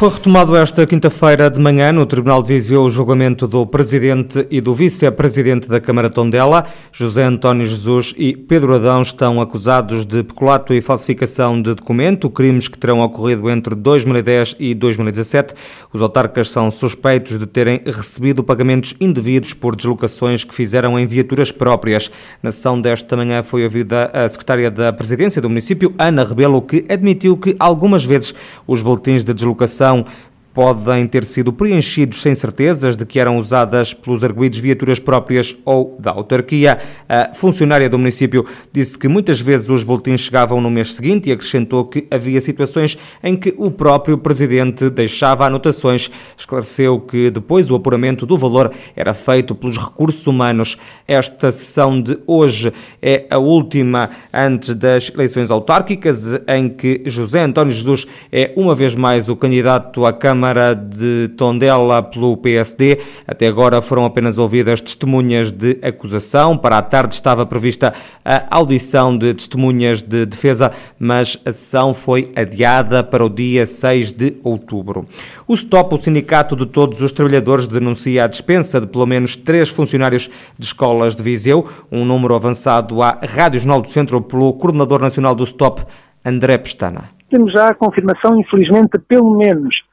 Foi retomado esta quinta-feira de manhã no Tribunal de Viseu o julgamento do Presidente e do Vice-Presidente da Câmara Tondela. José António Jesus e Pedro Adão estão acusados de peculato e falsificação de documento, crimes que terão ocorrido entre 2010 e 2017. Os autarcas são suspeitos de terem recebido pagamentos indevidos por deslocações que fizeram em viaturas próprias. Na sessão desta manhã foi ouvida a Secretária da Presidência do município, Ana Rebelo, que admitiu que algumas vezes os boletins de deslocação então podem ter sido preenchidos sem certezas de que eram usadas pelos arguídos viaturas próprias ou da autarquia. A funcionária do município disse que muitas vezes os boletins chegavam no mês seguinte e acrescentou que havia situações em que o próprio presidente deixava anotações. Esclareceu que depois o apuramento do valor era feito pelos recursos humanos. Esta sessão de hoje é a última antes das eleições autárquicas, em que José António Jesus é uma vez mais o candidato à Câmara Câmara de Tondela pelo PSD. Até agora foram apenas ouvidas testemunhas de acusação. Para a tarde estava prevista a audição de testemunhas de defesa, mas a sessão foi adiada para o dia 6 de outubro. O STOP, o Sindicato de Todos os Trabalhadores, denuncia a dispensa de pelo menos três funcionários de escolas de Viseu, um número avançado à Rádio Jornal do Centro pelo Coordenador Nacional do STOP, André Pestana. Temos já a confirmação, infelizmente, pelo menos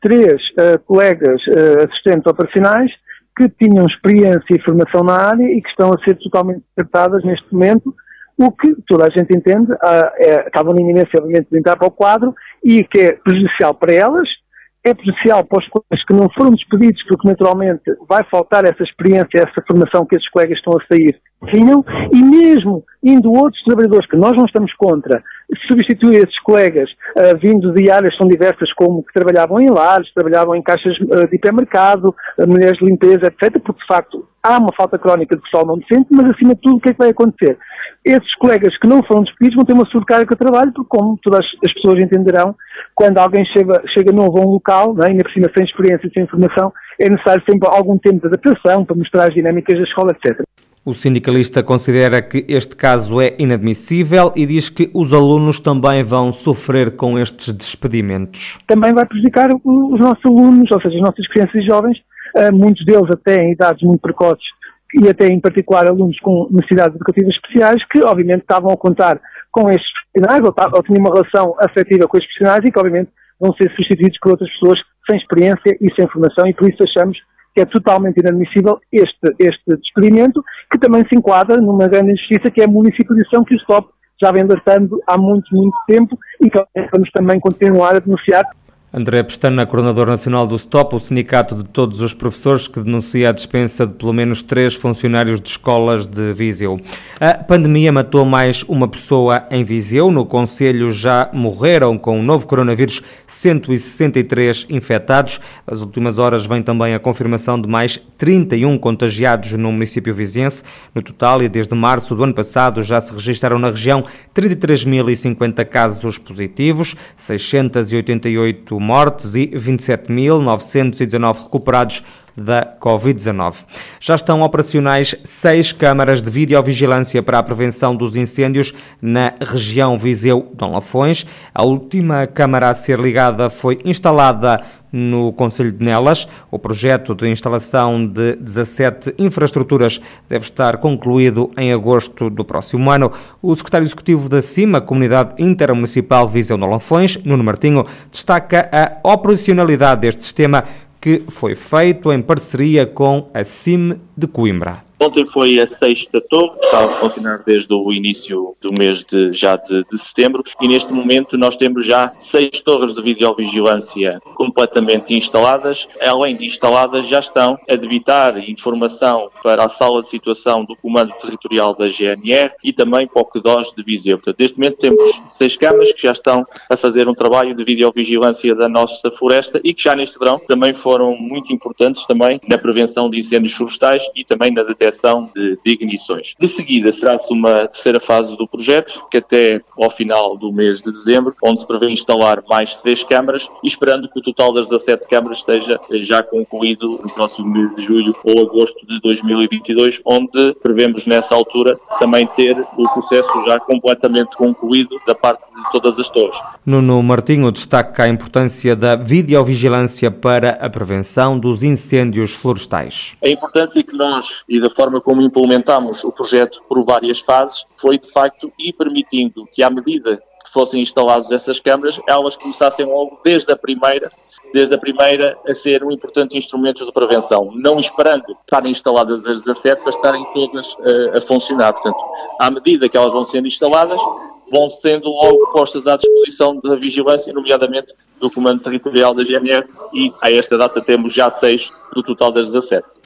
três uh, colegas uh, assistentes operacionais que tinham experiência e formação na área e que estão a ser totalmente tratadas neste momento, o que toda a gente entende, uh, é, estavam na iminência, obviamente, de entrar para o quadro e que é prejudicial para elas, é prejudicial para os colegas que não foram despedidos, porque naturalmente vai faltar essa experiência, essa formação que esses colegas estão a sair tinham, e mesmo indo outros trabalhadores que nós não estamos contra, substituir esses colegas uh, vindo de áreas tão diversas como que trabalhavam em lares, trabalhavam em caixas uh, de hipermercado, uh, mulheres de limpeza, etc., porque de facto há uma falta crónica de pessoal não decente, mas acima de tudo o que é que vai acontecer? Esses colegas que não foram despedidos vão ter uma sobrecarga de trabalho, porque como todas as pessoas entenderão, quando alguém chega, chega novo a um local, né, ainda por cima sem experiência sem informação, é necessário sempre algum tempo de adaptação para mostrar as dinâmicas da escola, etc. O sindicalista considera que este caso é inadmissível e diz que os alunos também vão sofrer com estes despedimentos. Também vai prejudicar os nossos alunos, ou seja, as nossas crianças e jovens, eh, muitos deles até em idades muito precoces e até em particular alunos com necessidades educativas especiais que obviamente estavam a contar com estes profissionais ou, ou tinham uma relação afetiva com estes profissionais e que obviamente vão ser substituídos por outras pessoas sem experiência e sem formação e por isso achamos é totalmente inadmissível este, este despedimento, que também se enquadra numa grande injustiça que é a municipalização que o STOP já vem alertando há muito, muito tempo e que vamos também continuar a denunciar André Pestana, coordenador nacional do STOP, o sindicato de todos os professores que denuncia a dispensa de pelo menos três funcionários de escolas de Viseu. A pandemia matou mais uma pessoa em Viseu. No Conselho já morreram com o novo coronavírus 163 infectados. Nas últimas horas vem também a confirmação de mais 31 contagiados no município viziense. No total, e desde março do ano passado, já se registaram na região 33.050 casos positivos, 688 mortes e 27.919 recuperados da Covid-19. Já estão operacionais seis câmaras de videovigilância para a prevenção dos incêndios na região Viseu-Dom Lafões. A última câmara a ser ligada foi instalada no Conselho de Nelas. O projeto de instalação de 17 infraestruturas deve estar concluído em agosto do próximo ano. O secretário executivo da CIMA, Comunidade Intermunicipal Viseu Lafões, Nuno Martinho, destaca a operacionalidade deste sistema que foi feito em parceria com a CIM de Coimbra. Ontem foi a sexta torre, que estava a funcionar desde o início do mês de, já de, de, setembro, e neste momento nós temos já seis torres de videovigilância completamente instaladas. Além de instaladas, já estão a debitar informação para a sala de situação do Comando Territorial da GNR e também para o CDOS de Viseu. Portanto, neste momento temos seis câmaras que já estão a fazer um trabalho de videovigilância da nossa floresta e que já neste verão também foram muito importantes também na prevenção de incêndios florestais e também na detecção detecção de, de ignições. De seguida, será-se uma terceira fase do projeto, que até ao final do mês de dezembro, onde se prevê instalar mais três câmaras, esperando que o total das 17 câmaras esteja já concluído no próximo mês de julho ou agosto de 2022, onde prevemos nessa altura também ter o processo já completamente concluído da parte de todas as torres. Nuno Martinho destaca a importância da videovigilância para a prevenção dos incêndios florestais. A importância que nós e da forma como implementamos o projeto por várias fases foi de facto ir permitindo que à medida que fossem instaladas essas câmaras, elas começassem logo desde a primeira, desde a primeira a ser um importante instrumento de prevenção, não esperando estarem instaladas as 17 para estarem todas uh, a funcionar. Portanto, à medida que elas vão sendo instaladas, vão sendo logo postas à disposição da vigilância, nomeadamente do Comando Territorial da GNR, e a esta data temos já seis do total das 17.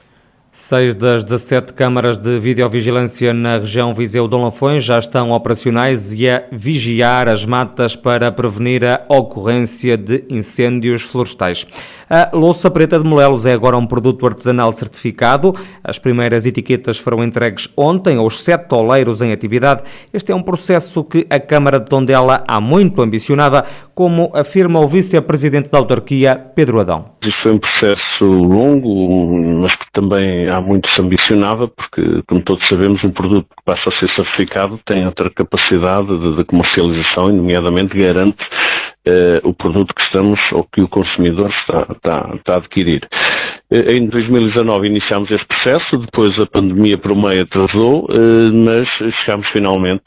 Seis das 17 câmaras de videovigilância na região Viseu-Dom Lafões já estão operacionais e a vigiar as matas para prevenir a ocorrência de incêndios florestais. A louça preta de Molelos é agora um produto artesanal certificado. As primeiras etiquetas foram entregues ontem aos sete oleiros em atividade. Este é um processo que a Câmara de Tondela há muito ambicionava, como afirma o vice-presidente da autarquia, Pedro Adão. Isso foi um processo longo, mas que também há muito se ambicionava, porque, como todos sabemos, um produto que passa a ser certificado tem outra capacidade de, de comercialização e, nomeadamente, garante uh, o produto que estamos ou que o consumidor está, está, está a adquirir. Uh, em 2019 iniciámos este processo, depois a pandemia por meio atrasou, uh, mas chegámos finalmente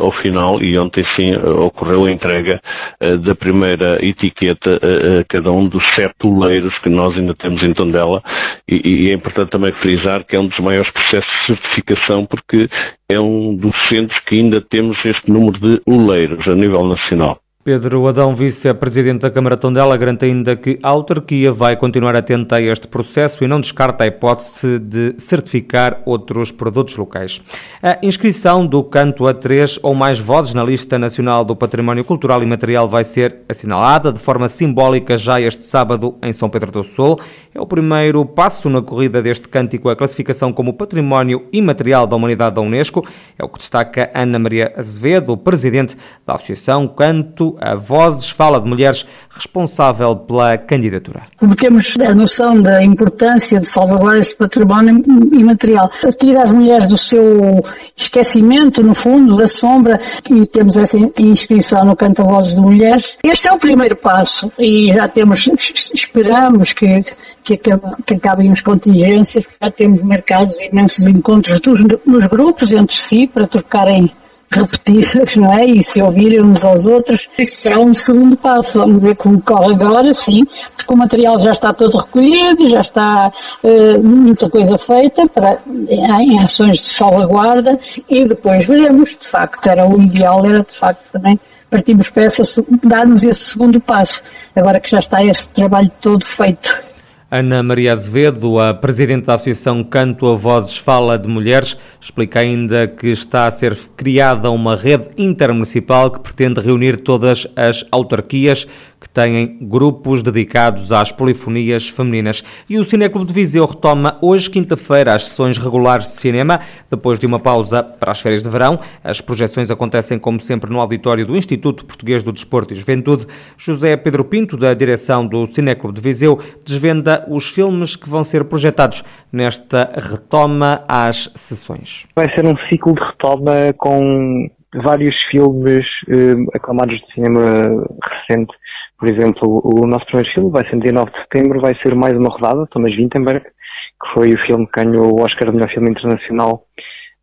ao final e ontem sim ocorreu a entrega da primeira etiqueta a cada um dos sete oleiros que nós ainda temos em Tondela e, e é importante também frisar que é um dos maiores processos de certificação porque é um dos centros que ainda temos este número de oleiros a nível nacional. Pedro Adão, vice-presidente da Câmara Tondela, garante ainda que a autarquia vai continuar atenta a este processo e não descarta a hipótese de certificar outros produtos locais. A inscrição do canto a três ou mais vozes na lista nacional do património cultural e material vai ser assinalada de forma simbólica já este sábado em São Pedro do Sul. É o primeiro passo na corrida deste cântico à classificação como património imaterial da humanidade da Unesco. É o que destaca Ana Maria Azevedo, presidente da Associação Canto a Vozes fala de mulheres responsável pela candidatura. Temos a noção da importância de salvaguardar esse património imaterial, tira as mulheres do seu esquecimento, no fundo, da sombra, e temos essa inscrição no Canta Vozes de Mulheres. Este é o primeiro passo e já temos, esperamos que que, que acabem as contingências, já temos marcados imensos encontros dos, nos grupos entre si para trocarem repetidas, não é? E se ouvirem uns aos outros, isso será um segundo passo. Vamos ver como corre agora, sim, porque o material já está todo recolhido, já está uh, muita coisa feita para, em ações de salvaguarda e depois veremos, de facto, era o ideal, era de facto também partimos para essa, dar-nos esse segundo passo, agora que já está esse trabalho todo feito. Ana Maria Azevedo, a presidente da Associação Canto a Vozes Fala de Mulheres, explica ainda que está a ser criada uma rede intermunicipal que pretende reunir todas as autarquias que têm grupos dedicados às polifonias femininas. E o Cineclube de Viseu retoma hoje, quinta-feira, as sessões regulares de cinema, depois de uma pausa para as férias de verão. As projeções acontecem, como sempre, no auditório do Instituto Português do Desporto e Juventude. José Pedro Pinto, da direção do Cineclube de Viseu, desvenda os filmes que vão ser projetados nesta retoma às sessões. Vai ser um ciclo de retoma com vários filmes eh, aclamados de cinema recente por exemplo, o nosso primeiro filme vai ser no dia 9 de setembro, vai ser mais uma rodada, Thomas Vinterberg, que foi o filme que ganhou o Oscar de melhor filme internacional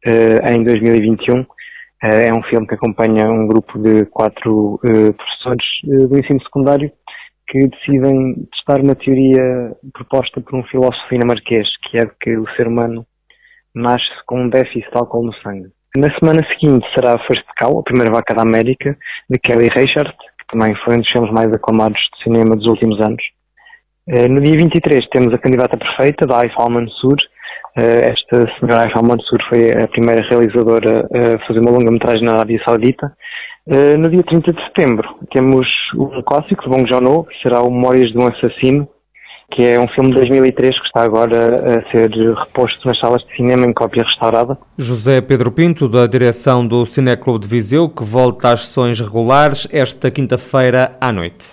uh, em 2021. Uh, eh, é um filme que acompanha um grupo de quatro uh, professores do ensino secundário que decidem testar uma teoria proposta por um filósofo dinamarquês, que é de que o ser humano nasce com um déficit de álcool no sangue. Na semana seguinte será First Cow, a primeira vaca da América, de Kelly Reichardt, também foi um dos filmes mais aclamados de cinema dos últimos anos. Uh, no dia 23 temos a candidata perfeita, da Aif Al-Mansur. Uh, esta senhora Aif Al-Mansur foi a primeira realizadora a fazer uma longa-metragem na Arábia Saudita. Uh, no dia 30 de setembro temos um clássico de Bong Joon-ho, que será o Memórias de um Assassino, que é um filme de 2003 que está agora a ser reposto nas salas de cinema em cópia restaurada. José Pedro Pinto, da direção do Cineclube de Viseu, que volta às sessões regulares esta quinta-feira à noite.